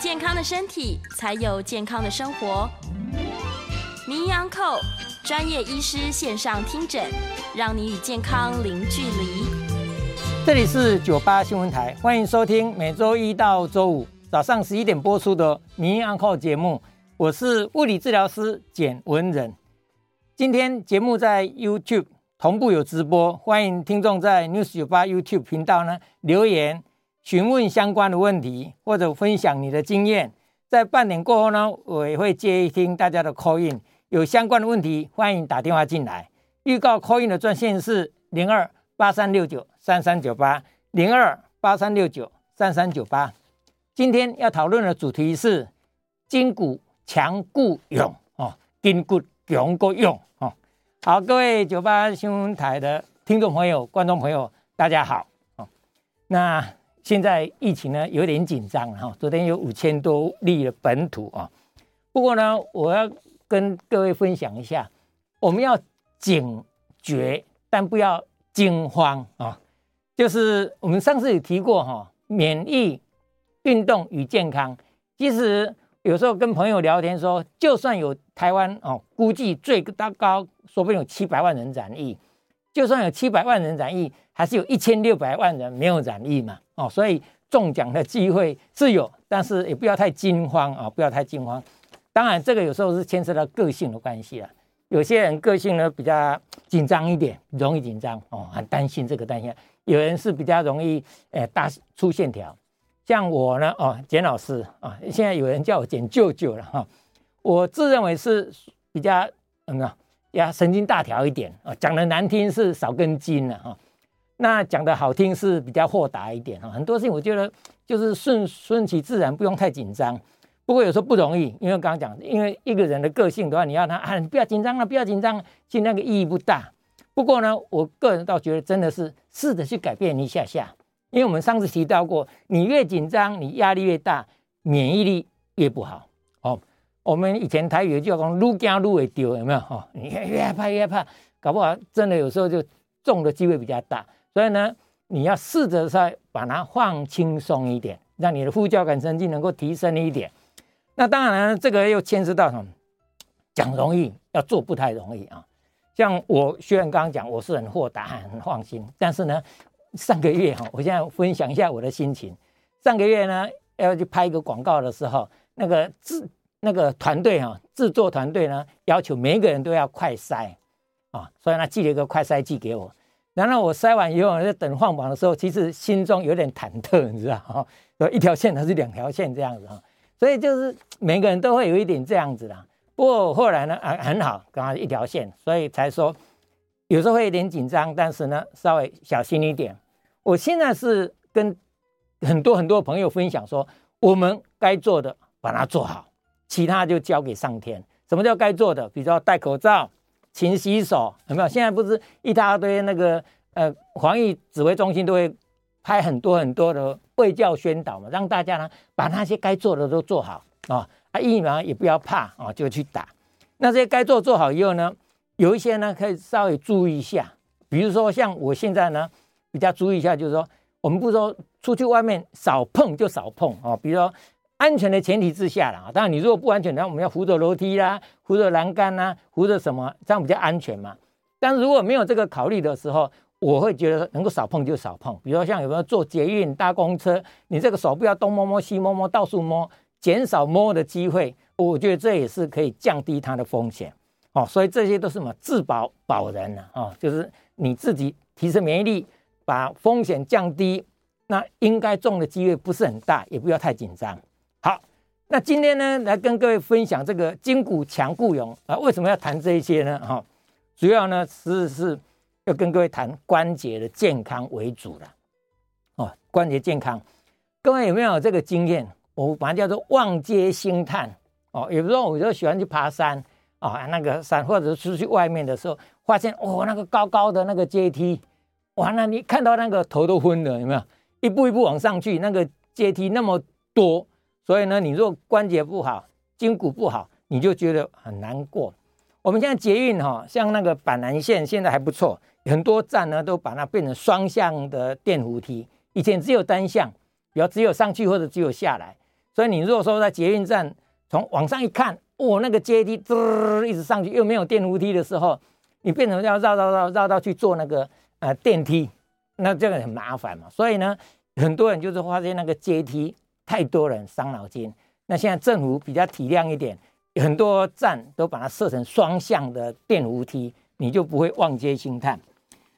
健康的身体，才有健康的生活。名医 Uncle 专业医师线上听诊，让你与健康零距离。这里是九八新闻台，欢迎收听每周一到周五早上十一点播出的名医 Uncle 节目。我是物理治疗师简文仁。今天节目在 YouTube 同步有直播，欢迎听众在 News 九八 YouTube 频道呢留言。询问相关的问题，或者分享你的经验，在半年过后呢，我也会接听大家的 call in。有相关的问题，欢迎打电话进来。预告 call in 的专线是零二八三六九三三九八零二八三六九三三九八。今天要讨论的主题是筋骨强固勇哦，筋骨强固勇哦。好，各位九八新闻台的听众朋友、观众朋友，大家好哦。那现在疫情呢有点紧张哈，昨天有五千多例的本土啊。不过呢，我要跟各位分享一下，我们要警觉，但不要惊慌啊。就是我们上次有提过哈，免疫、运动与健康。其实有时候跟朋友聊天说，就算有台湾哦，估计最大高说不定有七百万人染疫，就算有七百万人染疫，还是有一千六百万人没有染疫嘛。哦，所以中奖的机会是有，但是也不要太惊慌啊，不要太惊慌。当然，这个有时候是牵涉到个性的关系了。有些人个性呢比较紧张一点，容易紧张哦，很担心这个担心。有人是比较容易诶大粗线条，像我呢哦，简老师啊，现在有人叫我简舅舅了哈。我自认为是比较嗯啊呀，神经大条一点啊，讲的难听是少根筋了哈。那讲的好听是比较豁达一点哈，很多事情我觉得 就是顺顺其自然，不用太紧张。不过有时候不容易，因为刚刚讲，因为一个人的个性的话，你要他啊，不要紧张了，不要紧张，其实那个意义不大。不过呢，我个人倒觉得真的是试着去改变一下下，因为我们上次提到过，你越紧张，你压力越大，免疫力越不好。哦，我们以前台语有句话讲，愈惊愈会丢，有没有？哦，你越害怕越怕，搞不好真的有时候就中的机会比较大。所以呢，你要试着再把它放轻松一点，让你的副交感神经能够提升一点。那当然呢，这个又牵涉到什么？讲容易，要做不太容易啊。像我虽然刚刚讲我是很豁达、很放心，但是呢，上个月哈，我现在分享一下我的心情。上个月呢，要去拍一个广告的时候，那个制那个团队哈，制作团队呢，要求每一个人都要快筛啊，所以呢，寄了一个快筛剂给我。然后我筛完以后，在等放榜的时候，其实心中有点忐忑，你知道哈？一条线还是两条线这样子哈？所以就是每个人都会有一点这样子的。不过后来呢，啊很好，刚好一条线，所以才说有时候会有点紧张，但是呢，稍微小心一点。我现在是跟很多很多朋友分享说，我们该做的把它做好，其他就交给上天。什么叫该做的？比如说戴口罩。勤洗手，有没有？现在不是一大堆那个呃，防疫指挥中心都会拍很多很多的卫教宣导嘛，让大家呢把那些该做的都做好啊，啊疫苗也不要怕啊，就去打。那这些该做做好以后呢，有一些呢可以稍微注意一下，比如说像我现在呢比较注意一下，就是说我们不是说出去外面少碰就少碰啊，比如说。安全的前提之下啦，当然你如果不安全的话，我们要扶着楼梯啦，扶着栏杆啦，扶着什么，这样比较安全嘛。但如果没有这个考虑的时候，我会觉得能够少碰就少碰。比如说像有没有坐捷运、搭公车，你这个手不要东摸摸西摸摸，到处摸，减少摸的机会，我觉得这也是可以降低它的风险。哦，所以这些都是什么自保保人呢？哦，就是你自己提升免疫力，把风险降低，那应该中的机会不是很大，也不要太紧张。那今天呢，来跟各位分享这个筋骨强固勇啊，为什么要谈这一些呢？哈，主要呢是是要跟各位谈关节的健康为主的。哦，关节健康，各位有没有这个经验？我把它叫做望阶兴叹。哦，有时候我就喜欢去爬山啊，那个山或者出去外面的时候，发现哦，那个高高的那个阶梯，哇，那你看到那个头都昏了，有没有？一步一步往上去，那个阶梯那么多，所以呢，你如果关节不好，筋骨不好，你就觉得很难过。我们现在捷运哈，像那个板南线现在还不错，很多站呢都把它变成双向的电扶梯，以前只有单向，比如只有上去或者只有下来。所以你如果说在捷运站从往上一看，哦，那个阶梯滋一直上去，又没有电扶梯的时候，你变成要绕绕绕绕到去坐那个呃电梯，那这个很麻烦嘛。所以呢，很多人就是发现那个阶梯太多人伤脑筋。那现在政府比较体谅一点。很多站都把它设成双向的电扶梯，你就不会望街兴叹。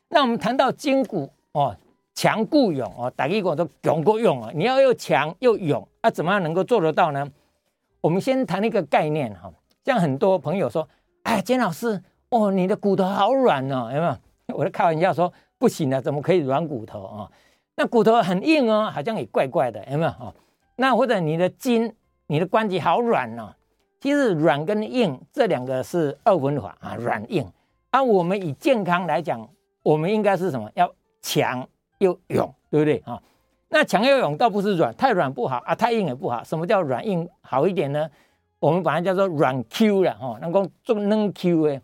那我们谈到筋骨哦，强固勇哦，大家讲都强过勇啊，你要又强又勇，那、啊、怎么样能够做得到呢？我们先谈一个概念哈，像很多朋友说，哎，简老师哦，你的骨头好软哦，有没有？我在开玩笑说，不行啊，怎么可以软骨头啊？那骨头很硬哦，好像也怪怪的，有没有？哦，那或者你的筋、你的关节好软哦。其实软跟硬这两个是二分法啊，软硬。啊、我们以健康来讲，我们应该是什么？要强又勇，对不对啊？那强又勇倒不是软，太软不好啊，太硬也不好。什么叫软硬好一点呢？我们把它叫做软 Q 了哈，能够做能 Q 哎。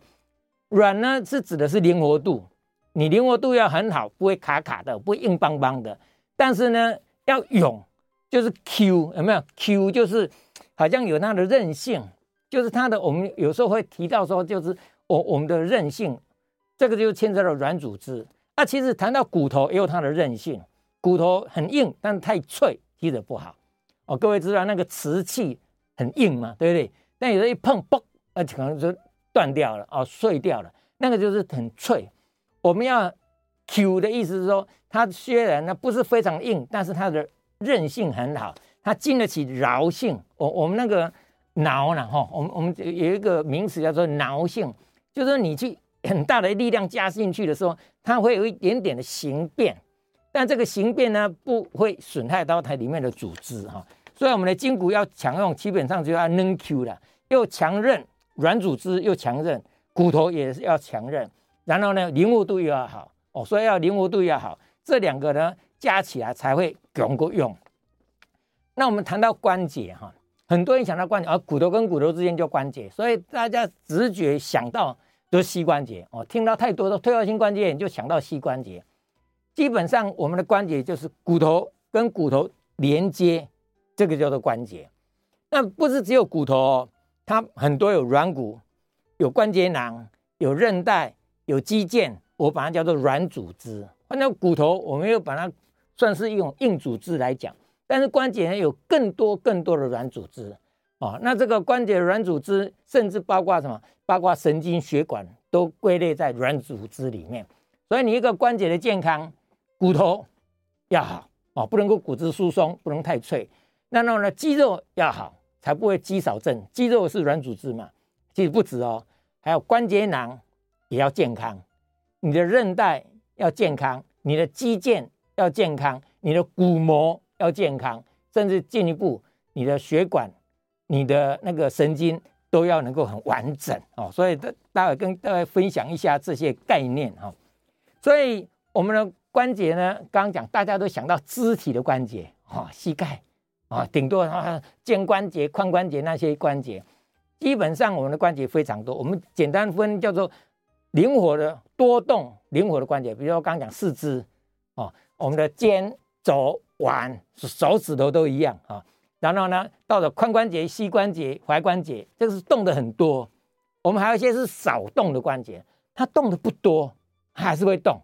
软呢是指的是灵活度，你灵活度要很好，不会卡卡的，不会硬邦邦的。但是呢，要勇就是 Q 有没有？Q 就是。好像有它的韧性，就是它的。我们有时候会提到说，就是我我们的韧性，这个就牵扯到软组织。那其实谈到骨头也有它的韧性，骨头很硬，但太脆，其实不好。哦，各位知道那个瓷器很硬嘛，对不对？但有时候一碰，嘣，那可能就断掉了，哦，碎掉了。那个就是很脆。我们要 Q 的意思是说，它虽然呢不是非常硬，但是它的韧性很好。它经得起挠性，我我们那个挠呢，哈，我们我们有一个名词叫做挠性，就是你去很大的力量加进去的时候，它会有一点点的形变，但这个形变呢不会损害到它里面的组织哈，所以我们的筋骨要强用，基本上就要能 Q 了，又强韧，软组织又强韧，骨头也是要强韧，然后呢灵活度又要好。哦，所以要灵活度要好，这两个呢加起来才会够够用。那我们谈到关节哈，很多人想到关节，而骨头跟骨头之间就关节，所以大家直觉想到都是膝关节哦。听到太多的退化性关节炎就想到膝关节，基本上我们的关节就是骨头跟骨头连接，这个叫做关节。那不是只有骨头哦，它很多有软骨、有关节囊、有韧带、有肌腱，我把它叫做软组织。那骨头我们又把它算是一种硬组织来讲。但是关节呢，有更多更多的软组织哦，那这个关节软组织甚至包括什么？包括神经血管都归类在软组织里面。所以你一个关节的健康，骨头要好哦，不能够骨质疏松，不能太脆。那然后呢，肌肉要好，才不会肌少症。肌肉是软组织嘛，其实不止哦，还有关节囊也要健康，你的韧带要健康，你的肌腱要健康，你的骨膜。要健康，甚至进一步，你的血管、你的那个神经都要能够很完整哦。所以，大待会跟大家分享一下这些概念哈。所以，我们的关节呢，刚刚讲大家都想到肢体的关节啊，膝盖啊，顶多啊肩关节、髋关节那些关节。基本上，我们的关节非常多。我们简单分叫做灵活的、多动、灵活的关节。比如说，刚刚讲四肢哦，我们的肩、肘。腕、手指头都一样啊，然后呢，到了髋关节、膝关节、踝关节，这个是动的很多。我们还有一些是少动的关节，它动的不多，还是会动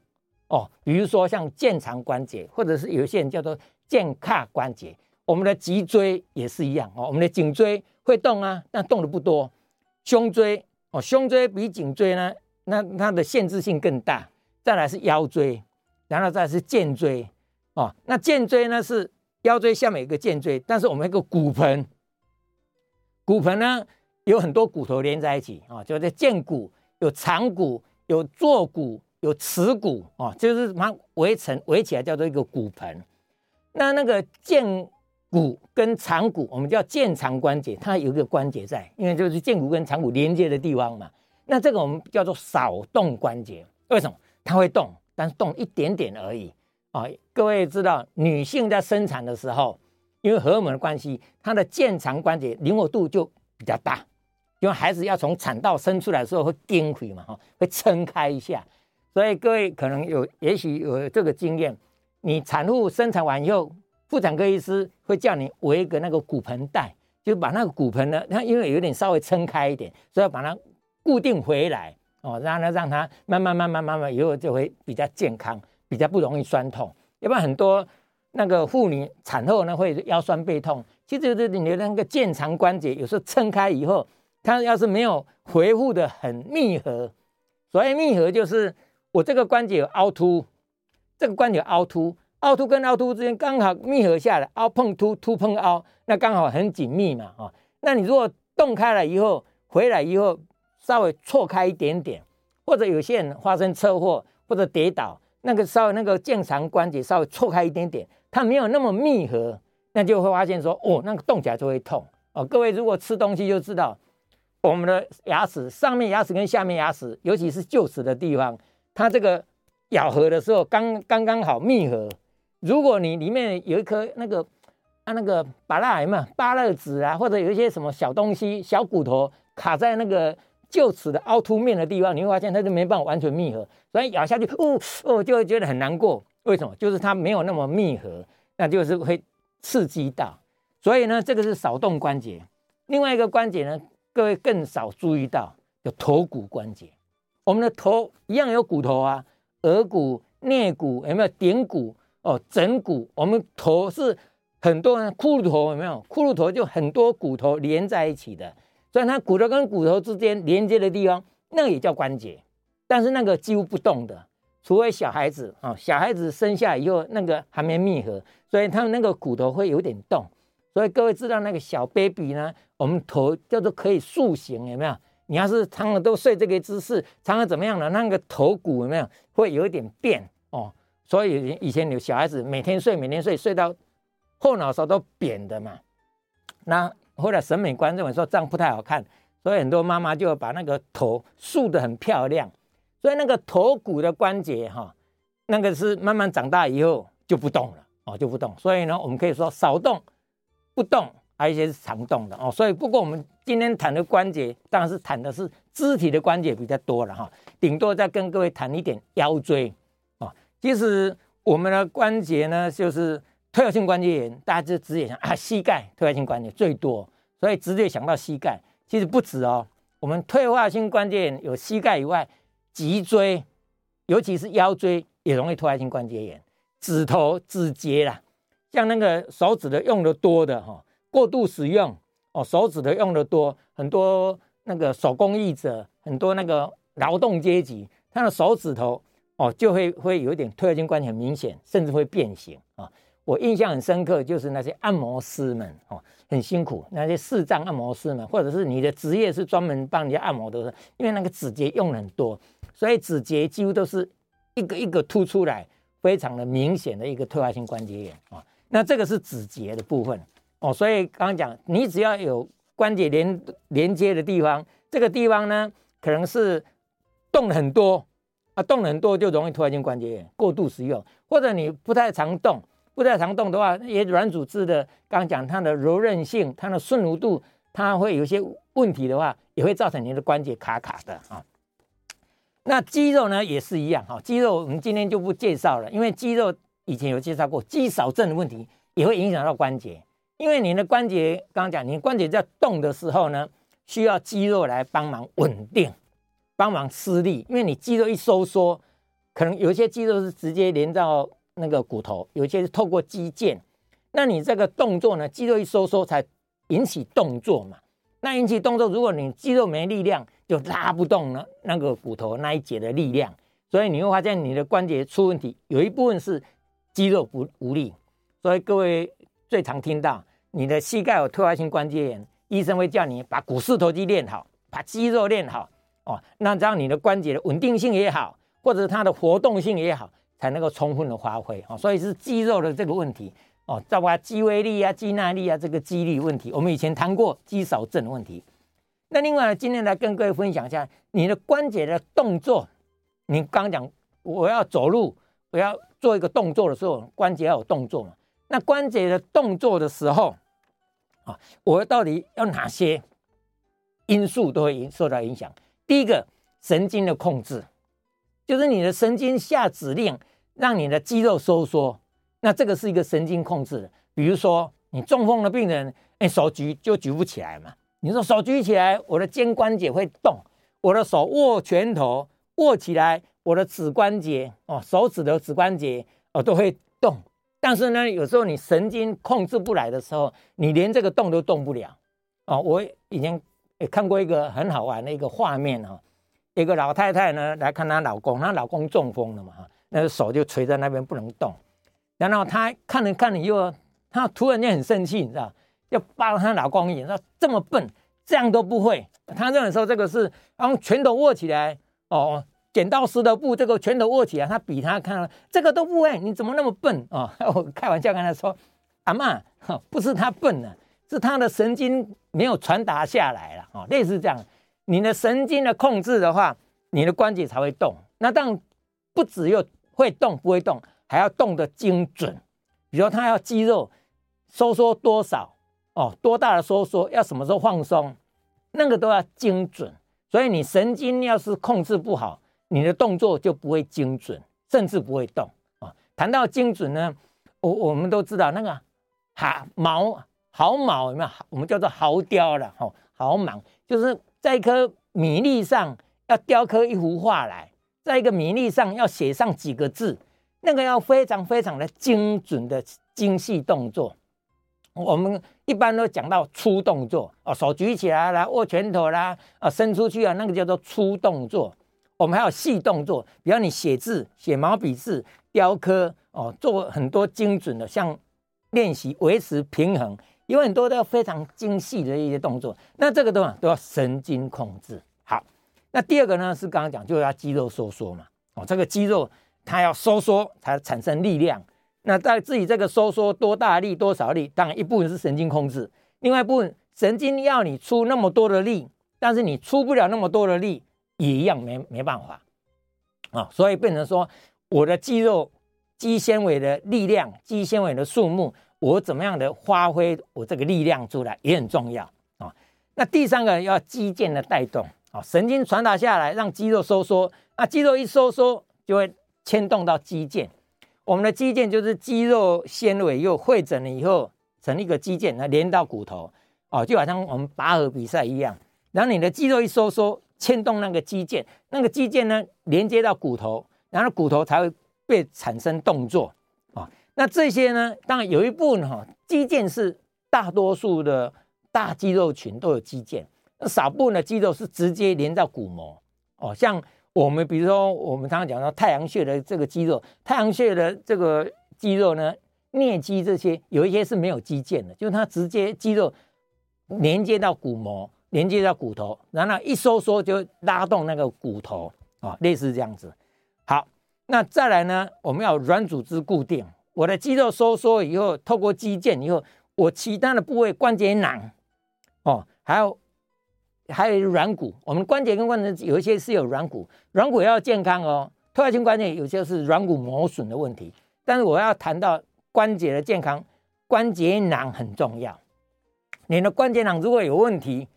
哦。比如说像肩长关节，或者是有一些人叫做肩胯关节。我们的脊椎也是一样哦，我们的颈椎会动啊，但动的不多。胸椎哦，胸椎比颈椎呢，那它的限制性更大。再来是腰椎，然后再是肩椎。哦，那肩椎呢是腰椎下面有一个肩椎，但是我们一个骨盆，骨盆呢有很多骨头连在一起啊，就在肩骨有长骨、有坐骨、有耻骨哦，就是把它围成围起来叫做一个骨盆。那那个荐骨跟长骨，我们叫荐长关节，它有一个关节在，因为就是荐骨跟长骨连接的地方嘛。那这个我们叫做少动关节，为什么？它会动，但是动一点点而已啊、各位知道，女性在生产的时候，因为荷尔蒙的关系，它的荐长关节灵活度就比较大，因为孩子要从产道生出来的时候会颠回嘛，哈，会撑开一下。所以各位可能有，也许有这个经验。你产妇生产完以后，妇产科医师会叫你围一个那个骨盆带，就把那个骨盆呢，它因为有点稍微撑开一点，所以要把它固定回来哦，让它让它慢慢慢慢慢慢以后就会比较健康，比较不容易酸痛。要不然很多那个妇女产后呢会腰酸背痛，其实就是你的那个荐长关节有时候撑开以后，它要是没有恢复得很密合，所谓密合就是我这个关节有凹凸。这个关节凹凸，凹凸跟凹凸之间刚好密合下来，凹碰凸，凸碰凹，那刚好很紧密嘛，哦，那你如果动开了以后，回来以后稍微错开一点点，或者有些人发生车祸或者跌倒，那个稍微那个荐长关节稍微错开一点点，它没有那么密合，那就会发现说，哦，那个动起来就会痛哦。各位如果吃东西就知道，我们的牙齿上面牙齿跟下面牙齿，尤其是臼齿的地方，它这个。咬合的时候刚刚刚好密合，如果你里面有一颗那个啊那个芭乐嘛芭乐籽啊，或者有一些什么小东西小骨头卡在那个臼齿的凹凸面的地方，你会发现它就没办法完全密合，所以咬下去哦哦就会觉得很难过。为什么？就是它没有那么密合，那就是会刺激到。所以呢，这个是少动关节。另外一个关节呢，各位更少注意到，有头骨关节。我们的头一样有骨头啊。额骨、颞骨有没有顶骨哦？枕骨，我们头是很多人骷髅头有没有？骷髅头就很多骨头连在一起的，所以它骨头跟骨头之间连接的地方，那也叫关节。但是那个几乎不动的，除非小孩子啊，小孩子生下以后那个还没密合，所以他们那个骨头会有点动。所以各位知道那个小 baby 呢，我们头叫做可以塑形，有没有？你要是常常都睡这个姿势，常常怎么样呢？那个头骨有没有会有一点变哦？所以以前有小孩子每天睡，每天睡，睡到后脑勺都扁的嘛。那后来审美观认为说这样不太好看，所以很多妈妈就把那个头竖得很漂亮。所以那个头骨的关节哈，那个是慢慢长大以后就不动了哦，就不动。所以呢，我们可以说少动不动。还有一些是常动的哦，所以不过我们今天谈的关节，当然是谈的是肢体的关节比较多了哈，顶多再跟各位谈一点腰椎啊。其实我们的关节呢，就是退化性关节炎，大家就直接想啊，膝盖退化性关节最多，所以直接想到膝盖。其实不止哦，我们退化性关节炎有膝盖以外，脊椎，尤其是腰椎也容易退化性关节炎，指头、指节啦，像那个手指的用的多的哈。过度使用哦，手指的用的多，很多那个手工艺者，很多那个劳动阶级，他的手指头哦就会会有一点退化性关节很明显，甚至会变形。我印象很深刻，就是那些按摩师们哦，很辛苦，那些视障按摩师们，或者是你的职业是专门帮人家按摩的，因为那个指节用很多，所以指节几乎都是一个一个凸出来，非常的明显的一个退化性关节炎啊。那这个是指节的部分。哦，所以刚刚讲，你只要有关节连连接的地方，这个地方呢，可能是动了很多啊，动了很多就容易退化性关节炎。过度使用，或者你不太常动，不太常动的话，也软组织的，刚刚讲它的柔韧性、它的顺弧度，它会有些问题的话，也会造成你的关节卡卡的啊。那肌肉呢也是一样哈，肌肉我们今天就不介绍了，因为肌肉以前有介绍过，肌少症的问题也会影响到关节。因为你的关节，刚刚讲，你关节在动的时候呢，需要肌肉来帮忙稳定，帮忙施力。因为你肌肉一收缩，可能有些肌肉是直接连到那个骨头，有些是透过肌腱。那你这个动作呢，肌肉一收缩才引起动作嘛。那引起动作，如果你肌肉没力量，就拉不动了那个骨头那一节的力量。所以你会发现你的关节出问题，有一部分是肌肉不无力。所以各位。最常听到你的膝盖有退化性关节炎，医生会叫你把股四头肌练好，把肌肉练好哦，那这样你的关节的稳定性也好，或者它的活动性也好，才能够充分的发挥啊。所以是肌肉的这个问题哦，包括肌威力啊、肌耐力啊这个肌力问题。我们以前谈过肌少症的问题。那另外呢，今天来跟各位分享一下你的关节的动作。你刚讲我要走路，我要做一个动作的时候，关节要有动作嘛？那关节的动作的时候啊，我到底要哪些因素都会影受到影响？第一个，神经的控制，就是你的神经下指令让你的肌肉收缩，那这个是一个神经控制的。比如说你中风的病人，哎，手举就举不起来嘛。你说手举起来，我的肩关节会动；我的手握拳头握起来，我的指关节哦，手指的指关节哦都会动。但是呢，有时候你神经控制不来的时候，你连这个动都动不了哦。我以前也看过一个很好玩的一个画面哈，一个老太太呢来看她老公，她老公中风了嘛哈，那个手就垂在那边不能动。然后她看了看了以后，她突然间很生气，你知道？要扒她老公一眼，说这么笨，这样都不会。她认为说这个是用拳头握起来哦，剪刀石头布，这个拳头握起来，她比他看了这个都不会，你怎么那么笨？哦，我开玩笑跟她说，阿妈，不是她笨了，是她的神经没有传达下来了哦，类似这样，你的神经的控制的话，你的关节才会动。那当不只有会动不会动，还要动得精准。比如他要肌肉收缩多少。哦，多大的收缩，要什么时候放松，那个都要精准。所以你神经要是控制不好，你的动作就不会精准，甚至不会动啊。谈到精准呢，我我们都知道那个毫毛毫毛有没有？我们叫做毫雕了，哦，毫毛就是在一颗米粒上要雕刻一幅画来，在一个米粒上要写上几个字，那个要非常非常的精准的精细动作。我们一般都讲到粗动作哦，手举起来啦，握拳头啦，啊，伸出去啊，那个叫做粗动作。我们还有细动作，比方你写字、写毛笔字、雕刻哦，做很多精准的，像练习维持平衡，有很多都要非常精细的一些动作。那这个都都要神经控制。好，那第二个呢是刚刚讲，就是要肌肉收缩嘛。哦，这个肌肉它要收缩才产生力量。那在自己这个收缩多大力多少力，当然一部分是神经控制，另外一部分神经要你出那么多的力，但是你出不了那么多的力，也一样没没办法啊，所以变成说我的肌肉、肌纤维的力量、肌纤维的数目，我怎么样的发挥我这个力量出来也很重要啊。那第三个要肌腱的带动啊，神经传达下来让肌肉收缩，那肌肉一收缩就会牵动到肌腱。我们的肌腱就是肌肉纤维又汇整了以后成一个肌腱，那连到骨头哦，就好像我们拔河比赛一样。然后你的肌肉一收缩，牵动那个肌腱，那个肌腱呢连接到骨头，然后骨头才会被产生动作。那这些呢，当然有一部分哈，肌腱是大多数的大肌肉群都有肌腱，那少部分的肌肉是直接连到骨膜哦，像。我们比如说，我们常常讲到太阳穴的这个肌肉，太阳穴的这个肌肉呢，颞肌这些有一些是没有肌腱的，就是它直接肌肉连接到骨膜，连接到骨头，然后一收缩就拉动那个骨头啊，类似这样子。好，那再来呢，我们要软组织固定，我的肌肉收缩以后，透过肌腱以后，我其他的部位关节囊哦，还有。还有软骨，我们关节跟关节有一些是有软骨，软骨要健康哦。退化性关节有些是软骨磨损的问题，但是我要谈到关节的健康，关节囊很重要。你的关节囊如果有问题，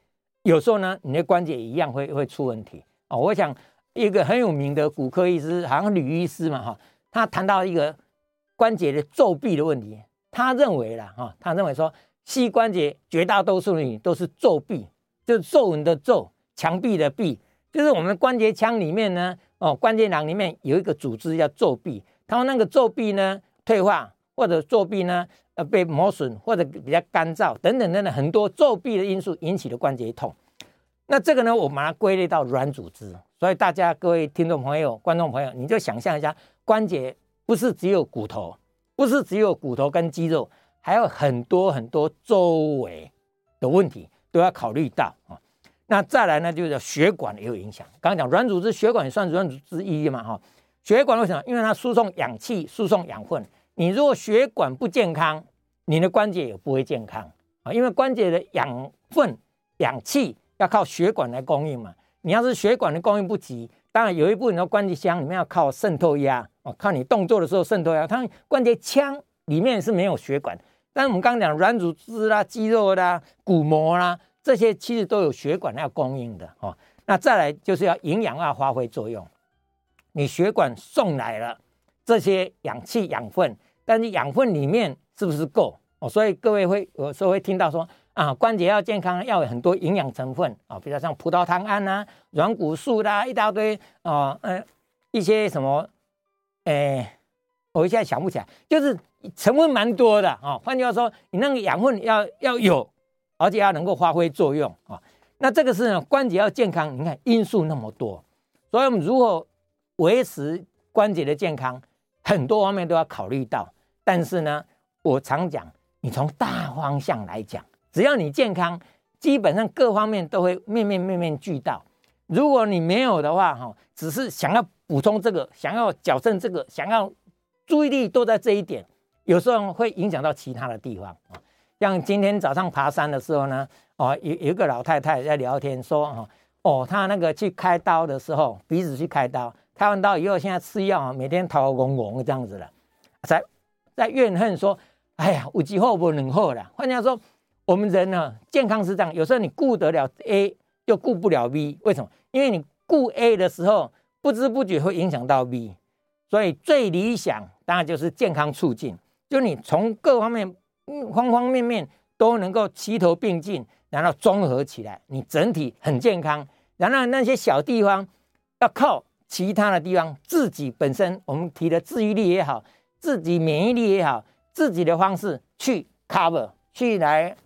有时候呢，你的关节一样会会出问题哦。我想一个很有名的骨科医师，好像吕医师嘛哈，他谈到一个关节的皱壁的问题，他认为啦哈，他认为说膝关节绝大多数人都是皱壁。就是皱纹的皱，墙壁的壁，就是我们关节腔里面呢，哦，关节囊里面有一个组织叫皱壁，它那个皱壁呢退化，或者皱壁呢呃被磨损，或者比较干燥等等等等很多皱壁的因素引起的关节痛。那这个呢，我把它归类到软组织。所以大家各位听众朋友、观众朋友，你就想象一下，关节不是只有骨头，不是只有骨头跟肌肉，还有很多很多周围的问题。都要考虑到啊，那再来呢，就是血管也有影响。刚刚讲软组织，血管也算软组织之一嘛哈。血管为什么？因为它输送氧气、输送养分。你如果血管不健康，你的关节也不会健康啊。因为关节的养分、氧气要靠血管来供应嘛。你要是血管的供应不及，当然有一部分的关节腔里面要靠渗透压哦，靠你动作的时候渗透压。它关节腔里面是没有血管，但是我们刚刚讲软组织啦、肌肉啦、骨膜啦，这些其实都有血管要供应的哦。那再来就是要营养要发挥作用。你血管送来了这些氧气养分，但是养分里面是不是够哦？所以各位会有时候会听到说啊，关节要健康要有很多营养成分啊，比如像葡萄糖胺啊、软骨素啦，一大堆啊，嗯，一些什么，哎，我一下想不起来，就是成分蛮多的啊。换句话说，你那个养分要要有，而且要能够发挥作用啊。那这个是呢，关节要健康，你看因素那么多，所以我们如果维持关节的健康，很多方面都要考虑到。但是呢，我常讲，你从大方向来讲，只要你健康，基本上各方面都会面面面面俱到。如果你没有的话，哈，只是想要补充这个，想要矫正这个，想要注意力都在这一点，有时候会影响到其他的地方啊。像今天早上爬山的时候呢，哦，有有一个老太太在聊天说，哦，哦，她那个去开刀的时候，鼻子去开刀。开完刀以后，现在吃药，每天头嗡嗡这样子了，在在怨恨说：“哎呀，有机会不能好了。”换句话说，我们人呢，健康是这样，有时候你顾得了 A，又顾不了 B，为什么？因为你顾 A 的时候，不知不觉会影响到 B，所以最理想当然就是健康促进，就你从各方面、方方面面都能够齐头并进，然后综合起来，你整体很健康。然后那些小地方要靠。其他的地方，自己本身我们提的治愈力也好，自己免疫力也好，自己的方式去 cover，去来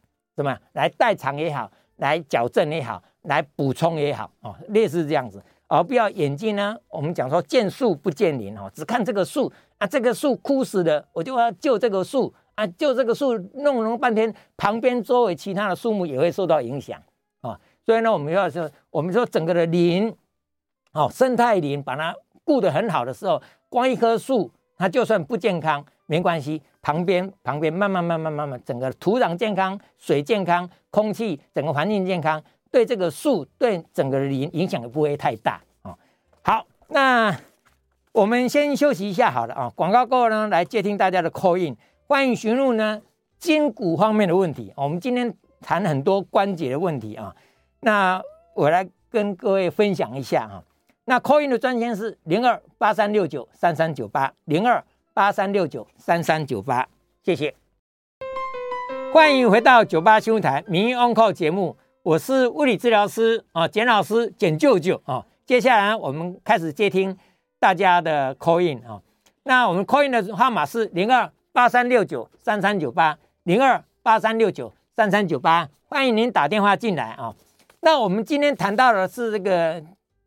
怎么来代偿也好，来矫正也好，来补充也好，哦，类似这样子，而不要眼睛呢，我们讲说见树不见林哦，只看这个树啊，这个树枯死了，我就要救这个树啊，救这个树弄弄半天，旁边周围其他的树木也会受到影响啊，所以呢，我们要说，我们说整个的林。哦，生态林把它顾得很好的时候，光一棵树，它就算不健康没关系，旁边旁边慢慢慢慢慢慢，整个土壤健康、水健康、空气整个环境健康，对这个树对整个林影响也不会太大哦。好，那我们先休息一下好了啊，广告过后呢，来接听大家的 call in，欢迎询问呢筋骨方面的问题。我们今天谈很多关节的问题啊，那我来跟各位分享一下啊。那 call in 的专线是零二八三六九三三九八零二八三六九三三九八，谢谢。欢迎回到九八新闻台名医 on call 节目，我是物理治疗师啊，简老师，简舅舅啊。接下来我们开始接听大家的 call in 啊。那我们 call in 的号码是零二八三六九三三九八零二八三六九三三九八，欢迎您打电话进来啊。那我们今天谈到的是这个。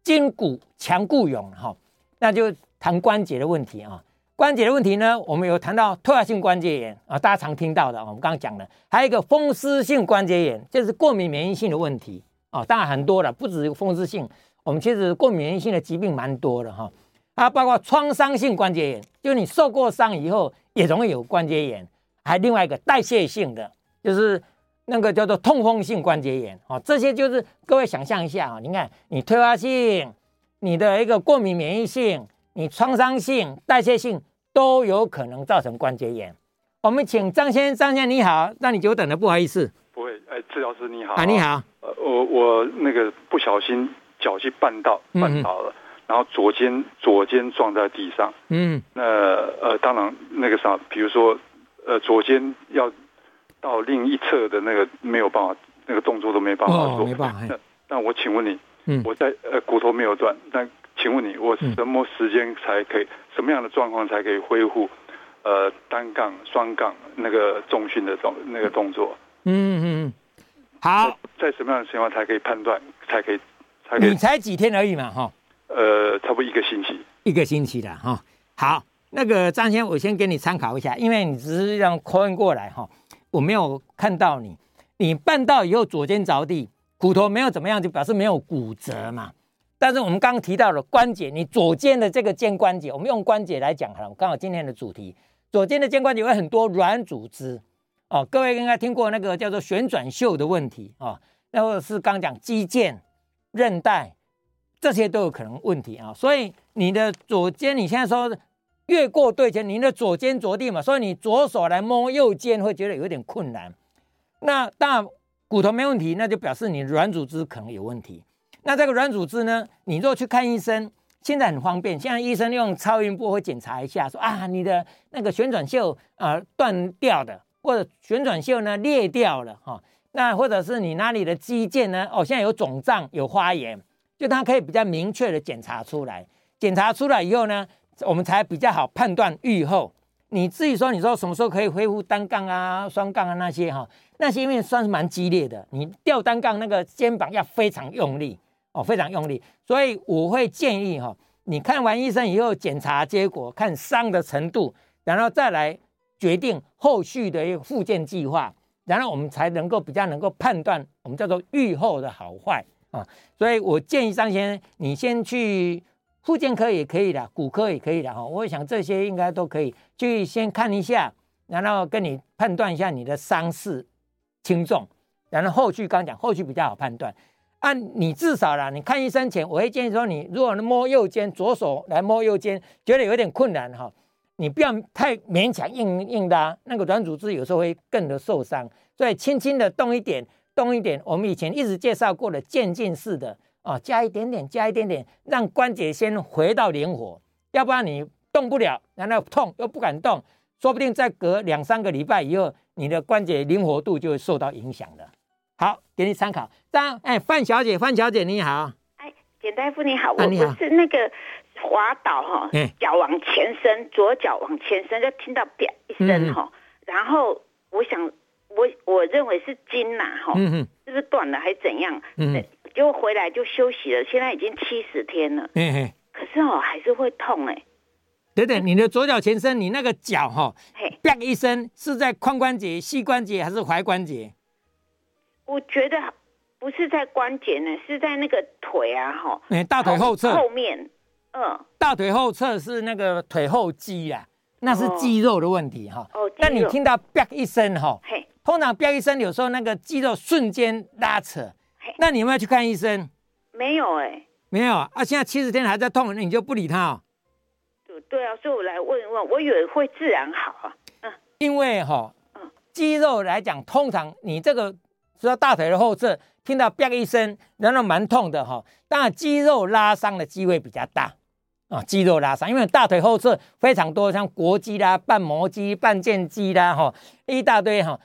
筋骨强固勇哈，那就谈关节的问题啊。关节的问题呢，我们有谈到退化性关节炎啊，大家常听到的，我们刚刚讲的，还有一个风湿性关节炎，就是过敏免疫性的问题啊。当然很多了，不止风湿性，我们其实过敏免疫性的疾病蛮多的哈。它包括创伤性关节炎，就你受过伤以后也容易有关节炎，还另外一个代谢性的，就是。那个叫做痛风性关节炎，哦，这些就是各位想象一下啊，你看你退化性，你的一个过敏免疫性，你创伤性、代谢性都有可能造成关节炎。我们请张先生，张先生你好，让你久等了，不好意思。不会，哎，治疗师你好。啊，你好。呃，我我那个不小心脚去绊到，绊倒了，嗯、然后左肩左肩撞在地上。嗯。那呃，当然那个啥，比如说呃，左肩要。到另一侧的那个没有办法，那个动作都没办法做。哦、没办法。那那我请问你，嗯，我在呃骨头没有断，但请问你，我什么时间才可以？嗯、什么样的状况才可以恢复？呃，单杠、双杠那个重训的动那个动作？嗯嗯好。在什么样的情况才可以判断？才可以？才可以？你才几天而已嘛，哈。呃，差不多一个星期。一个星期的哈。好，那个张先生，我先给你参考一下，因为你只是让 call in 过来哈。我没有看到你，你绊到以后左肩着地，骨头没有怎么样，就表示没有骨折嘛。但是我们刚刚提到了关节，你左肩的这个肩关节，我们用关节来讲好了。刚好今天的主题，左肩的肩关节有很多软组织哦。各位应该听过那个叫做旋转袖的问题啊，那、或者是刚讲肌腱、韧带，这些都有可能问题啊。所以你的左肩，你现在说越过对肩，你的左肩着地嘛，所以你左手来摸右肩会觉得有点困难。那当然骨头没问题，那就表示你软组织可能有问题。那这个软组织呢？你如果去看医生，现在很方便，现在医生用超音波会检查一下，说啊，你的那个旋转袖啊断掉的，或者旋转袖呢裂掉了哈、那或者是你哪里的肌腱呢？哦，现在有肿胀、有发炎，就它可以比较明确的检查出来。检查出来以后呢，我们才比较好判断预后。你至于说你说什么时候可以恢复单杠啊、双杠啊那些哈、那些因为算是蛮激烈的，你吊单杠那个肩膀要非常用力。哦，非常用力，所以我会建议哈，你看完医生以后检查结果，看伤的程度，然后再来决定后续的一个复健计划，然后我们才能够比较能够判断我们叫做预后的好坏啊。所以我建议张先生，你先去复健科也可以的，骨科也可以的哈。我想这些应该都可以去先看一下，然后跟你判断一下你的伤势轻重，然后后续刚讲后续比较好判断。按、你至少啦，你看医生前，我会建议说，你如果摸右肩，左手来摸右肩，觉得有点困难哈，你不要太勉强硬硬的，那个软组织有时候会更的受伤，所以轻轻的动一点，动一点。我们以前一直介绍过的渐进式的啊，加一点点，加一点点，让关节先回到灵活，要不然你动不了，然后痛又不敢动，说不定再隔两三个礼拜以后，你的关节灵活度就会受到影响了。好，给你参考。张，哎，范小姐，范小姐你好。哎，简大夫你好，啊、你好，我是那个滑倒哈，脚往前伸，左脚往前伸，就听到啪一声哈、嗯，然后我想，我我认为是筋呐哈，嗯是不是断了还是怎样？嗯，结果回来就休息了，现在已经七十天了，嗯可是哦还是会痛哎。等等，你的左脚前伸，你那个脚哈，啪一声是在髋关节、膝关节还是踝关节？我觉得不是在关节呢，是在那个腿啊，哈，哎，大腿后侧后面，嗯，大腿后侧是那个腿后肌啊，那是肌肉的问题哈。哦，但你听到“啪”一声哈，嘿，通常“啪”一声，有时候那个肌肉瞬间拉扯，那你有没有去看医生？没有哎、欸，没有啊，现在七十天还在痛，那你就不理他哦。对对啊，所以我来问一问，我以为会自然好啊。嗯，因为哈，肌肉来讲，通常你这个。说大腿的后侧听到“啪”一声，然后蛮痛的哈。当然，肌肉拉伤的机会比较大啊。肌肉拉伤，因为大腿后侧非常多，像膕肌啦、半膜肌、半腱肌啦，哈，一大堆哈。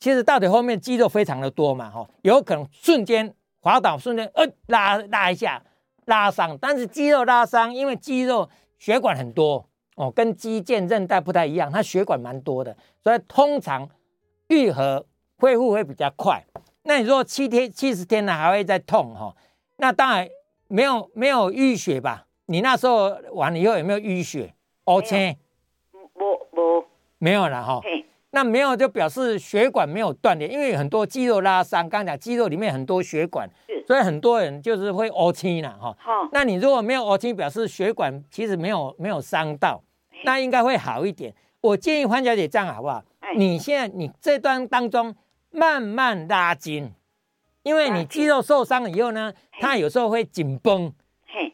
其实大腿后面肌肉非常的多嘛，哈，有可能瞬间滑倒，瞬间呃拉拉一下拉伤。但是肌肉拉伤，因为肌肉血管很多哦，跟肌腱韧带不太一样，它血管蛮多的，所以通常愈合。恢复会比较快，那你说七天、七十天呢，还会再痛哈？那当然没有没有淤血吧？你那时候完了以后有没有淤血？OK，不不没有了哈。那没有就表示血管没有断裂，因为很多肌肉拉伤，刚才讲肌肉里面很多血管，所以很多人就是会 OK 了哈。好，那你如果没有 OK，表示血管其实没有没有伤到，那应该会好一点。我建议黄小姐这样好不好？你现在你这段当中。慢慢拉筋，因为你肌肉受伤了以后呢，它有时候会紧绷，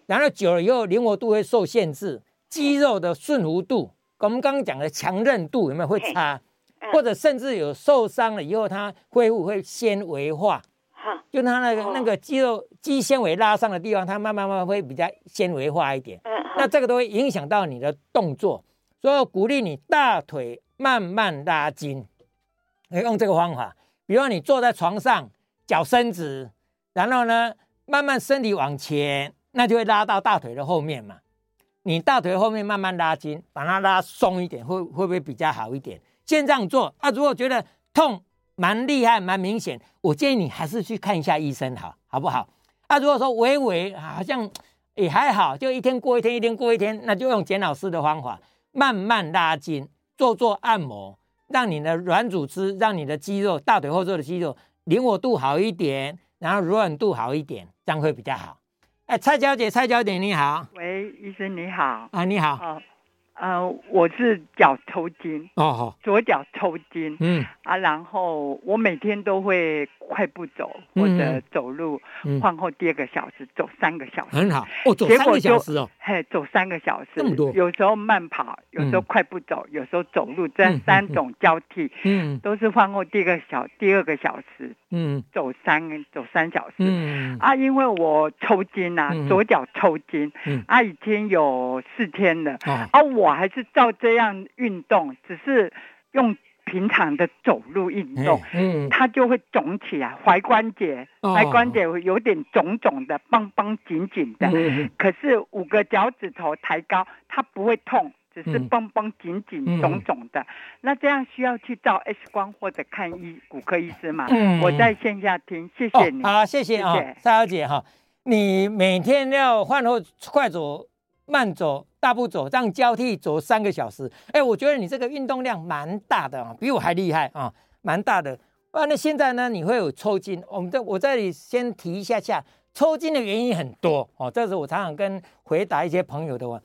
然后久了以后灵活度会受限制，肌肉的顺服度，我们刚刚讲的强韧度有没有会差？或者甚至有受伤了以后，它恢复会纤维化，就它那个那个肌肉肌纤维拉伤的地方，它慢慢慢慢会比较纤维化一点，那这个都会影响到你的动作，所以我鼓励你大腿慢慢拉筋，用这个方法。比如你坐在床上，脚伸直，然后呢，慢慢身体往前，那就会拉到大腿的后面嘛。你大腿后面慢慢拉筋，把它拉松一点，会会不会比较好一点？先这样做。啊，如果觉得痛蛮厉害、蛮明显，我建议你还是去看一下医生，好，好不好？啊，如果说微微好像也还好，就一天过一天，一天过一天，那就用简老师的方法，慢慢拉筋，做做按摩。让你的软组织，让你的肌肉，大腿后侧的肌肉灵活度好一点，然后柔软度好一点，这样会比较好。哎，蔡小姐，蔡小姐你好。喂，医生你好。啊，你好。呃，我是脚抽筋哦，左脚抽筋，嗯。啊，然后我每天都会快步走或者走路，饭后第二个小时走三个小时，很好。哦，走三个小时哦，嘿，走三个小时，这么多，有时候慢跑，有时候快步走，有时候走路，这三种交替，嗯，都是饭后第二个小第二个小时，嗯，走三走三小时，嗯啊，因为我抽筋啊，左脚抽筋，嗯。啊，已经有四天了，啊，我。我还是照这样运动，只是用平常的走路运动，嗯，它就会肿起来，踝关节，踝关节有点肿肿的，绷绷紧紧的。嗯，可是五个脚趾头抬高，它不会痛，只是绷绷紧紧、肿肿的。那这样需要去照 X 光或者看医骨科医师吗？嗯，我在线下听，谢谢你。好，谢谢啊，蔡小姐哈，你每天要饭后快走、慢走。大步走，这样交替走三个小时，哎，我觉得你这个运动量蛮大的啊，比我还厉害啊，蛮大的。啊，那现在呢，你会有抽筋？我们这我这里先提一下下，抽筋的原因很多哦。这是我常常跟回答一些朋友的话，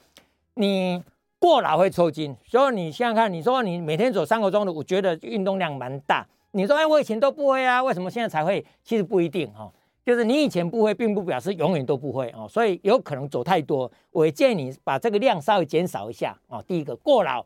你过劳会抽筋，所以你想想看，你说你每天走三个钟头，我觉得运动量蛮大。你说哎，我以前都不会啊，为什么现在才会？其实不一定哈。就是你以前不会，并不表示永远都不会哦，所以有可能走太多，我也建议你把这个量稍微减少一下哦。第一个过劳，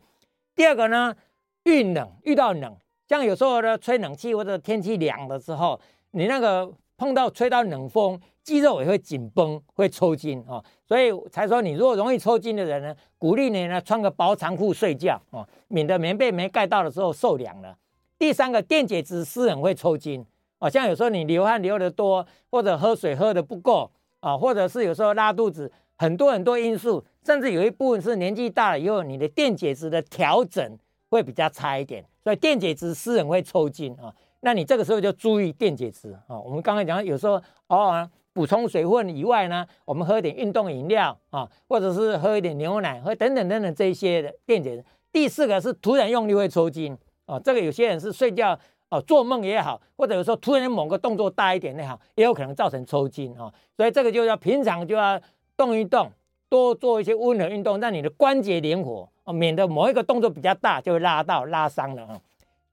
第二个呢，遇冷遇到冷，像有时候呢吹冷气或者天气凉的时候，你那个碰到吹到冷风，肌肉也会紧绷，会抽筋哦。所以才说你如果容易抽筋的人呢，鼓励你呢穿个薄长裤睡觉哦，免得棉被没盖到的时候受凉了。第三个电解质失衡会抽筋。哦，像有时候你流汗流得多，或者喝水喝得不够啊，或者是有时候拉肚子，很多很多因素，甚至有一部分是年纪大了以后，你的电解质的调整会比较差一点，所以电解质失衡会抽筋啊。那你这个时候就注意电解质啊。我们刚才讲，有时候偶尔补充水分以外呢，我们喝一点运动饮料啊，或者是喝一点牛奶，喝等等等等这些的电解质。第四个是突然用力会抽筋啊，这个有些人是睡觉。哦，做梦也好，或者有时候突然某个动作大一点也好，也有可能造成抽筋哈、哦。所以这个就要平常就要动一动，多做一些温和运动，让你的关节灵活哦，免得某一个动作比较大就会拉到拉伤了啊、哦。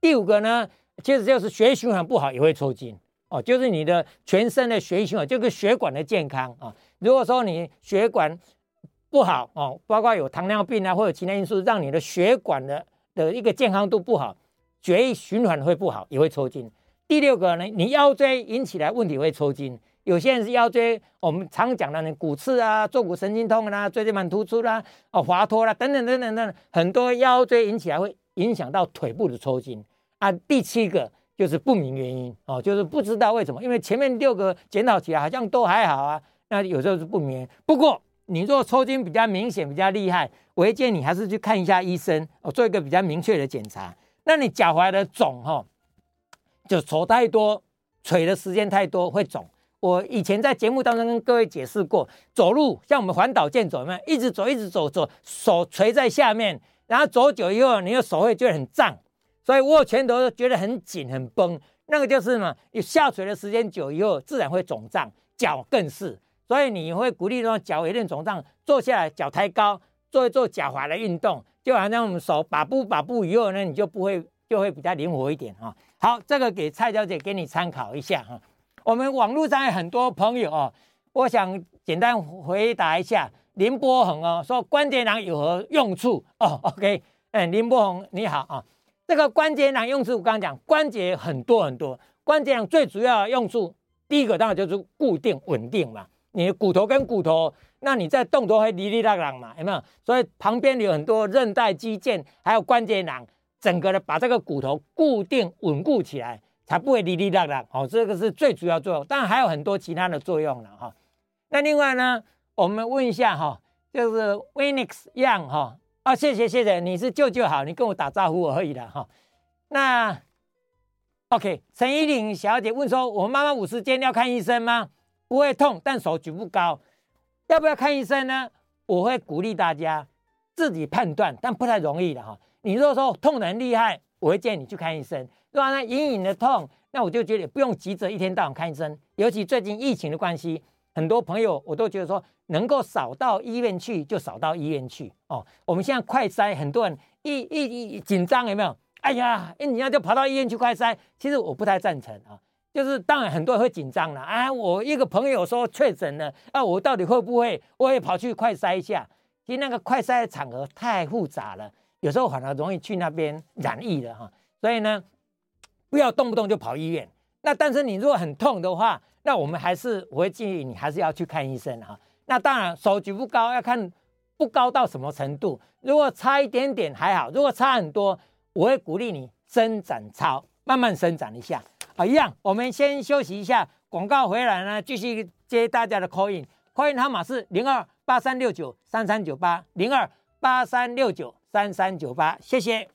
第五个呢，其实就是血液循环不好也会抽筋哦，就是你的全身的血液循环，就是血管的健康啊、如果说你血管不好哦，包括有糖尿病啊，或者其他因素，让你的血管的的一个健康度不好。血液循环会不好，也会抽筋。第六个呢，你腰椎引起来问题会抽筋。有些人是腰椎，我们常讲的呢，骨刺啊、坐骨神经痛啦、椎间盘突出啦、哦滑脱啦等等等等等，很多腰椎引起来会影响到腿部的抽筋啊。第七个就是不明原因哦，就是不知道为什么，因为前面六个检讨起来好像都还好啊，那有时候是不明。不过你若抽筋比较明显、比较厉害，我建议你还是去看一下医生哦，做一个比较明确的检查。那你脚踝的肿哈，就走太多，捶的时间太多会肿。我以前在节目当中跟各位解释过，走路像我们环岛健走，一样？一直走，一直走，走手捶在下面，然后走久以后，你的手会觉得很胀，所以握拳头觉得很紧很绷，那个就是嘛，你下垂的时间久以后，自然会肿胀，脚更是。所以你会鼓励说，脚有点肿胀，坐下来脚抬高，做一做脚踝的运动。就好像我们手把步把步以后呢，你就不会就会比较灵活一点哈。好，这个给蔡小姐给你参考一下哈。我们网络上有很多朋友哦，我想简单回答一下林波恒哦，说关节囊有何用处哦？OK，嗯，林波恒你好啊。这个关节囊用处我刚刚讲，关节很多很多，关节囊最主要的用处，第一个当然就是固定稳定嘛，你的骨头跟骨头。那你在动都会哩哩啦啦嘛，有没有？所以旁边有很多韧带、肌腱，还有关节囊，整个的把这个骨头固定稳固起来，才不会哩哩啦啦。哦，这个是最主要作用，当然还有很多其他的作用了哈。那另外呢，我们问一下哈，就是 Winix Young 哈啊，谢谢谢谢，你是舅舅好，你跟我打招呼而已了哈。那 OK，陈依玲小姐问说，我妈妈五十肩要看医生吗？不会痛，但手举不高。要不要看医生呢？我会鼓励大家自己判断，但不太容易的哈。你如果说痛得很厉害，我会建议你去看医生。如果呢隐隐的痛，那我就觉得不用急着一天到晚看医生。尤其最近疫情的关系，很多朋友我都觉得说，能够少到医院去就少到医院去哦。我们现在快筛，很多人一一一紧张有没有？哎呀，你要就跑到医院去快筛，其实我不太赞成啊。就是当然很多人会紧张了啊，我一个朋友说确诊了啊，我到底会不会我也跑去快筛一下？其实那个快筛的场合太复杂了，有时候反而容易去那边染疫了哈。所以呢，不要动不动就跑医院。那但是你如果很痛的话，那我们还是我会建议你还是要去看医生哈。那当然手举不高，要看不高到什么程度。如果差一点点还好，如果差很多，我会鼓励你伸展操，慢慢伸展一下啊。一样，我们先休息一下，广告回来呢，继续接大家的 call in，call in 号码是零二八三六九三三九八零二八三六九三三九八，谢谢。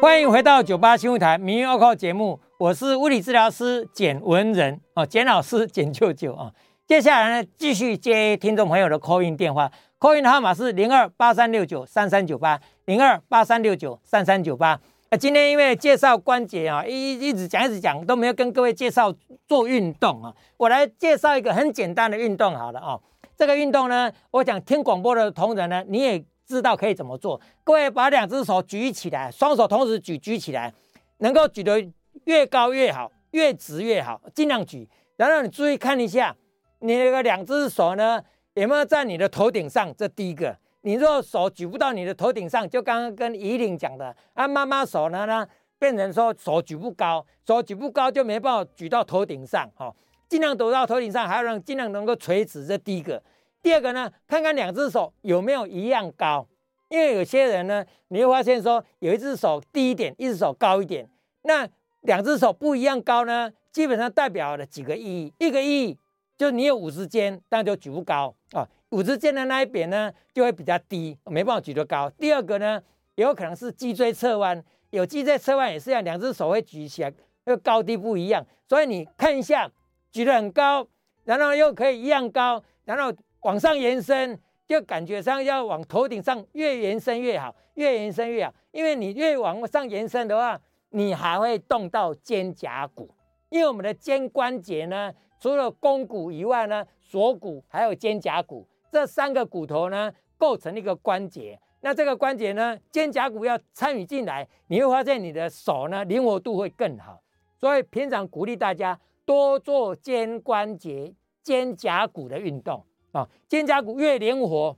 欢迎回到九八新闻台民意 call 节目，我是物理治疗师简文仁哦，简老师简舅舅啊。接下来呢，继续接听众朋友的 call in 电话，call in 的号码是零二八三六九三三九八零二八三六九三三九八。啊，今天因为介绍关节啊，一一直讲一直讲都没有跟各位介绍做运动啊，我来介绍一个很简单的运动好了啊。这个运动呢，我讲听广播的同仁呢，你也。知道可以怎么做？各位把两只手举起来，双手同时举，举起来，能够举得越高越好，越直越好，尽量举。然后你注意看一下，你那个两只手呢，有没有在你的头顶上？这第一个。你若手举不到你的头顶上，就刚刚跟怡玲讲的，啊，妈妈手呢呢，变成说手举不高，手举不高就没办法举到头顶上，哈、哦，尽量躲到头顶上，还要让尽量能够垂直。这第一个。第二个呢，看看两只手有没有一样高，因为有些人呢，你会发现说有一只手低一点，一只手高一点，那两只手不一样高呢，基本上代表了几个意义。一个意义就是你有五十肩，但就举不高啊，五十肩的那一边呢就会比较低，没办法举得高。第二个呢，也有可能是脊椎侧弯，有脊椎侧弯也是一样，两只手会举起来，那个高低不一样。所以你看一下，举得很高，然后又可以一样高，然后。往上延伸，就感觉上要往头顶上越延伸越好，越延伸越好。因为你越往上延伸的话，你还会动到肩胛骨。因为我们的肩关节呢，除了肱骨以外呢，锁骨还有肩胛骨这三个骨头呢，构成一个关节。那这个关节呢，肩胛骨要参与进来，你会发现你的手呢，灵活度会更好。所以平常鼓励大家多做肩关节、肩胛骨的运动。啊，肩胛骨越灵活，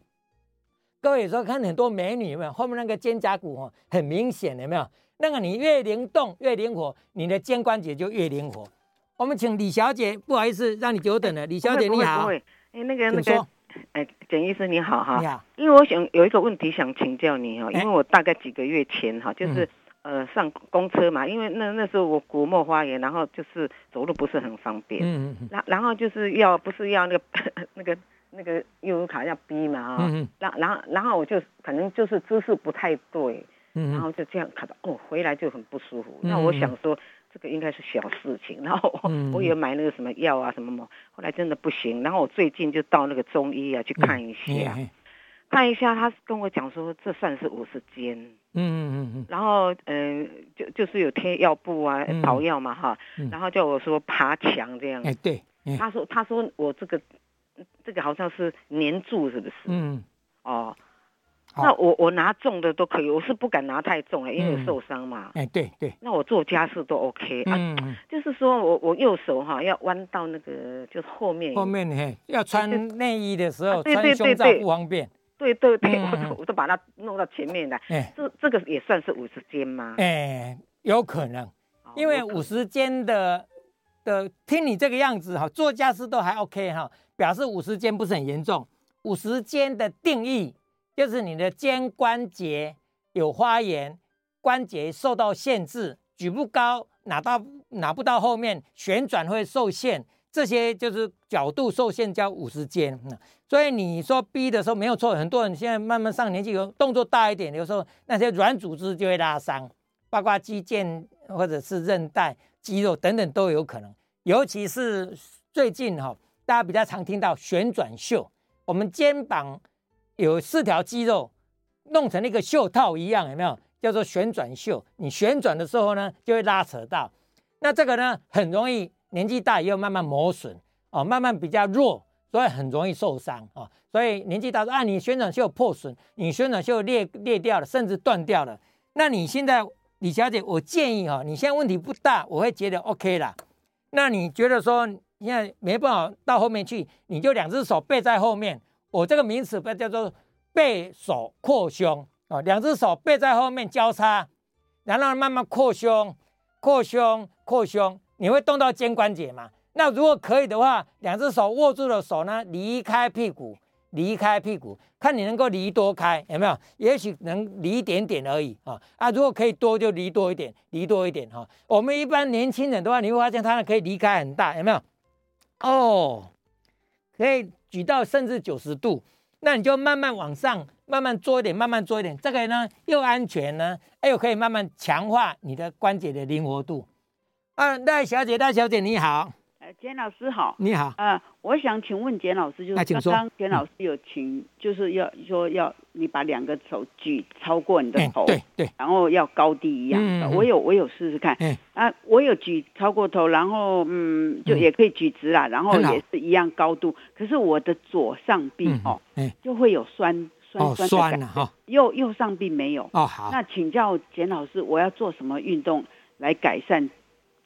各位有时候看很多美女有没有？后面那个肩胛骨哦，很明显有没有？那个你越灵动越灵活，你的肩关节就越灵活。我们请李小姐，不好意思让你久等了。李小姐你好，哎，那个那个，哎，简医生你好哈，你好。因为我想有一个问题想请教你哈，因为我大概几个月前哈，就是。嗯呃，上公车嘛，因为那那时候我骨膜发炎，然后就是走路不是很方便。嗯嗯。然然后就是要不是要那个 那个那个悠游卡要逼嘛啊。嗯嗯。然然后然后我就可能就是姿势不太对。嗯。然后就这样卡到哦，回来就很不舒服。嗯。那我想说这个应该是小事情，然后我我也买那个什么药啊什么嘛，后来真的不行。然后我最近就到那个中医啊去看一下。嗯看一下，他跟我讲说，这算是五十肩，嗯嗯嗯嗯，然后嗯、呃，就就是有贴药布啊，膏药嘛哈，嗯、然后叫我说爬墙这样，哎对，他说他说我这个这个好像是粘住是不是？嗯，哦，好那我我拿重的都可以，我是不敢拿太重了，因为受伤嘛，哎对对，那我做家事都 OK 啊，嗯、就是说我我右手哈要弯到那个就是后面，后面嘿要穿内衣的时候穿胸罩不方便。对对对，我都我都把它弄到前面来。哎，这这个也算是五十肩吗？哎，有可能，因为五十肩的的，听你这个样子哈，做家事都还 OK 哈，表示五十肩不是很严重。五十肩的定义就是你的肩关节有发炎，关节受到限制，举不高，拿到拿不到后面，旋转会受限。这些就是角度受限，叫五十肩。所以你说逼的时候没有错，很多人现在慢慢上年纪，有动作大一点，有时候那些软组织就会拉伤，包括肌腱或者是韧带、肌肉等等都有可能。尤其是最近哈，大家比较常听到旋转袖，我们肩膀有四条肌肉弄成那个袖套一样，有没有？叫做旋转袖。你旋转的时候呢，就会拉扯到。那这个呢，很容易。年纪大以后慢慢磨损，哦，慢慢比较弱，所以很容易受伤啊、哦。所以年纪大说啊，你旋转袖破损，你旋转袖裂裂掉了，甚至断掉了。那你现在李小姐，我建议哈，你现在问题不大，我会觉得 OK 啦。那你觉得说现在没办法到后面去，你就两只手背在后面。我这个名词不叫做背手扩胸啊，两只手背在后面交叉，然后慢慢扩胸、扩胸、扩胸，你会动到肩关节嘛？那如果可以的话，两只手握住的手呢，离开屁股，离开屁股，看你能够离多开，有没有？也许能离一点点而已啊啊！如果可以多，就离多一点，离多一点哈。我们一般年轻人的话，你会发现他可以离开很大，有没有？哦，可以。举到甚至九十度，那你就慢慢往上，慢慢做一点，慢慢做一点，这个呢又安全呢，哎又可以慢慢强化你的关节的灵活度。啊，赖小姐，赖小姐你好。简老师好，你好。呃，我想请问简老师，就是刚刚简老师有请，就是要说要你把两个手举超过你的头，对对，然后要高低一样。我有我有试试看，啊，我有举超过头，然后嗯，就也可以举直啦，然后也是一样高度。可是我的左上臂哦，就会有酸酸酸的感觉，右右上臂没有。哦好，那请教简老师，我要做什么运动来改善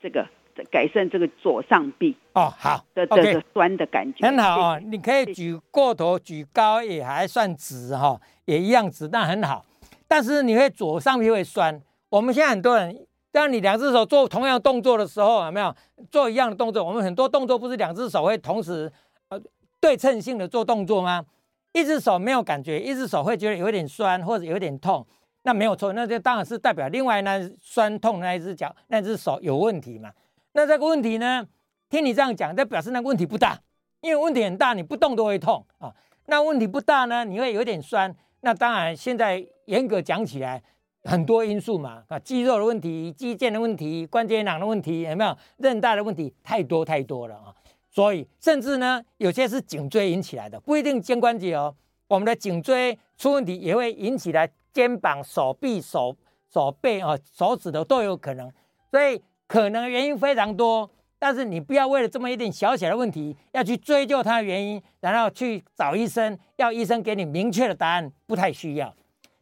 这个？改善这个左上臂哦，好的这个酸的感觉很好哦。你可以举过头，举高也还算直哈，也一样直，那很好。但是你会左上臂会酸。我们现在很多人，当你两只手做同样动作的时候，有没有做一样的动作？我们很多动作不是两只手会同时呃对称性的做动作吗？一只手没有感觉，一只手会觉得有点酸或者有点痛，那没有错，那就当然是代表另外那酸痛那一只脚那只手有问题嘛。那这个问题呢？听你这样讲，这表示那个问题不大，因为问题很大，你不动都会痛啊。那问题不大呢，你会有点酸。那当然，现在严格讲起来，很多因素嘛啊，肌肉的问题、肌腱的问题、关节囊的问题，有没有韧带的问题？太多太多了啊。所以，甚至呢，有些是颈椎引起来的，不一定肩关节哦。我们的颈椎出问题，也会引起来肩膀、手臂、手手背啊、手指头都有可能。所以。可能原因非常多，但是你不要为了这么一点小小的问题，要去追究它的原因，然后去找医生，要医生给你明确的答案，不太需要。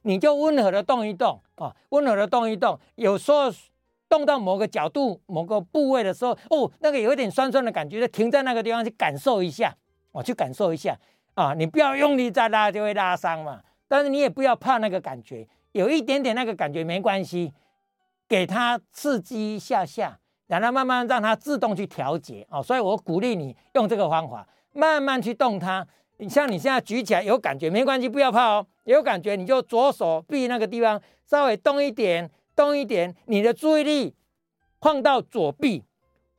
你就温和的动一动啊，温和的动一动。有时候动到某个角度、某个部位的时候，哦，那个有一点酸酸的感觉，就停在那个地方去感受一下，我去感受一下啊。你不要用力再拉，就会拉伤嘛。但是你也不要怕那个感觉，有一点点那个感觉没关系。给它刺激一下下，然后慢慢让它自动去调节哦。所以我鼓励你用这个方法，慢慢去动它。你像你现在举起来有感觉没关系，不要怕哦。有感觉你就左手臂那个地方稍微动一点，动一点，你的注意力放到左臂，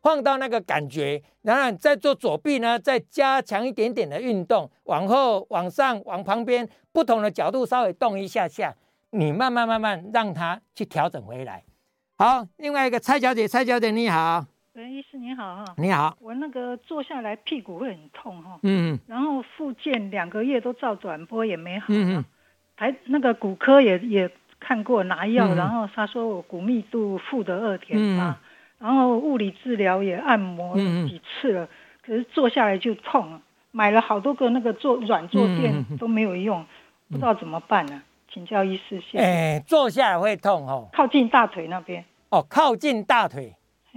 放到那个感觉，然后再做左臂呢，再加强一点点的运动，往后、往上、往旁边不同的角度稍微动一下下，你慢慢慢慢让它去调整回来。好，另外一个蔡小姐，蔡小姐你好，喂，医师你好。哈，你好，我那个坐下来屁股会很痛哈，嗯，然后复健两个月都照转播也没好，嗯，还那个骨科也也看过拿药，嗯、然后他说我骨密度负的二点八，然后物理治疗也按摩几次了，嗯、可是坐下来就痛，买了好多个那个坐软坐垫都没有用，嗯、不知道怎么办呢？请教医师先，哎，坐下来会痛哦，靠近大腿那边。哦，靠近大腿，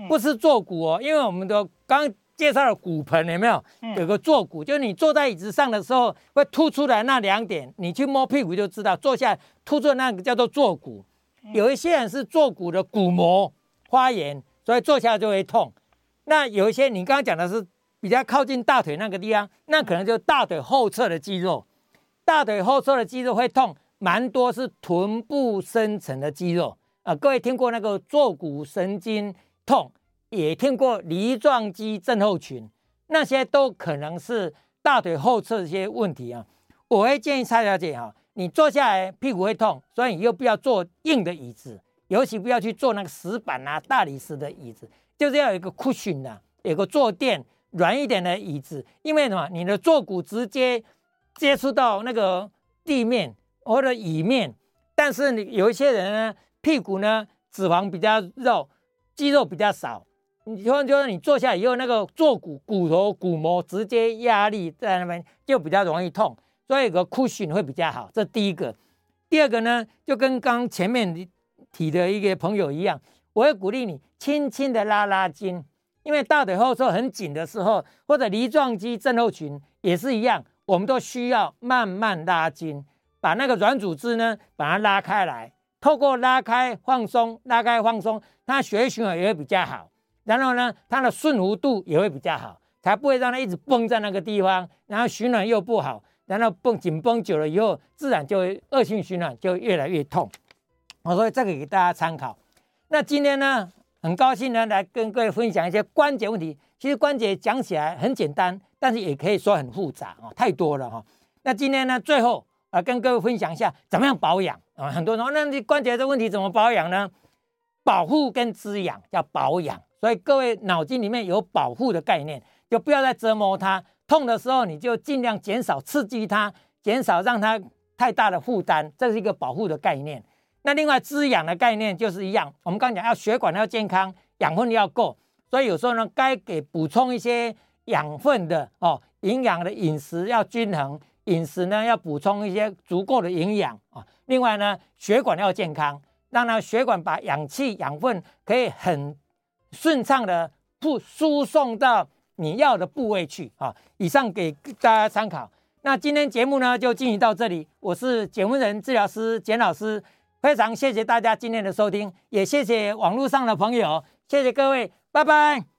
不是坐骨哦，因为我们的刚介绍的骨盆有没有有个坐骨？就是你坐在椅子上的时候会凸出来那两点，你去摸屁股就知道，坐下来凸出来那个叫做坐骨。有一些人是坐骨的骨膜发炎，所以坐下来就会痛。那有一些你刚刚讲的是比较靠近大腿那个地方，那可能就大腿后侧的肌肉，大腿后侧的肌肉会痛，蛮多是臀部深层的肌肉。啊，各位听过那个坐骨神经痛，也听过梨状肌症候群，那些都可能是大腿后侧一些问题啊。我会建议蔡小姐哈，你坐下来屁股会痛，所以你又不要坐硬的椅子，尤其不要去坐那个石板啊、大理石的椅子，就是要有一个 cushion 的，有个坐垫软一点的椅子，因为什么？你的坐骨直接接触到那个地面或者椅面，但是你有一些人呢。屁股呢，脂肪比较肉，肌肉比较少，你说就是你坐下以后，那个坐骨骨头骨膜直接压力在那边，就比较容易痛，所以有个 cushion 会比较好。这第一个。第二个呢，就跟刚前面提的一个朋友一样，我会鼓励你轻轻的拉拉筋，因为大腿后侧很紧的时候，或者梨状肌症候群也是一样，我们都需要慢慢拉筋，把那个软组织呢，把它拉开来，透过拉开放松，拉开放松，它血液循环也会比较好，然后呢，它的顺弧度也会比较好，才不会让它一直绷在那个地方，然后循环又不好。然后绷紧绷久了以后，自然就会恶性循环，就越来越痛。我说这个给大家参考。那今天呢，很高兴呢来跟各位分享一些关节问题。其实关节讲起来很简单，但是也可以说很复杂啊，太多了哈。那今天呢，最后啊，跟各位分享一下怎么样保养啊。很多人，那你关节的问题怎么保养呢？保护跟滋养叫保养，所以各位脑筋里面有保护的概念，就不要再折磨它。痛的时候，你就尽量减少刺激它，减少让它太大的负担，这是一个保护的概念。那另外滋养的概念就是一样，我们刚讲要血管要健康，养分要够，所以有时候呢，该给补充一些养分的哦，营养的饮食要均衡，饮食呢要补充一些足够的营养啊。另外呢，血管要健康，让它血管把氧气、养分可以很顺畅的不输送到。你要的部位去啊！以上给大家参考。那今天节目呢就进行到这里，我是简文仁治疗师简老师，非常谢谢大家今天的收听，也谢谢网络上的朋友，谢谢各位，拜拜。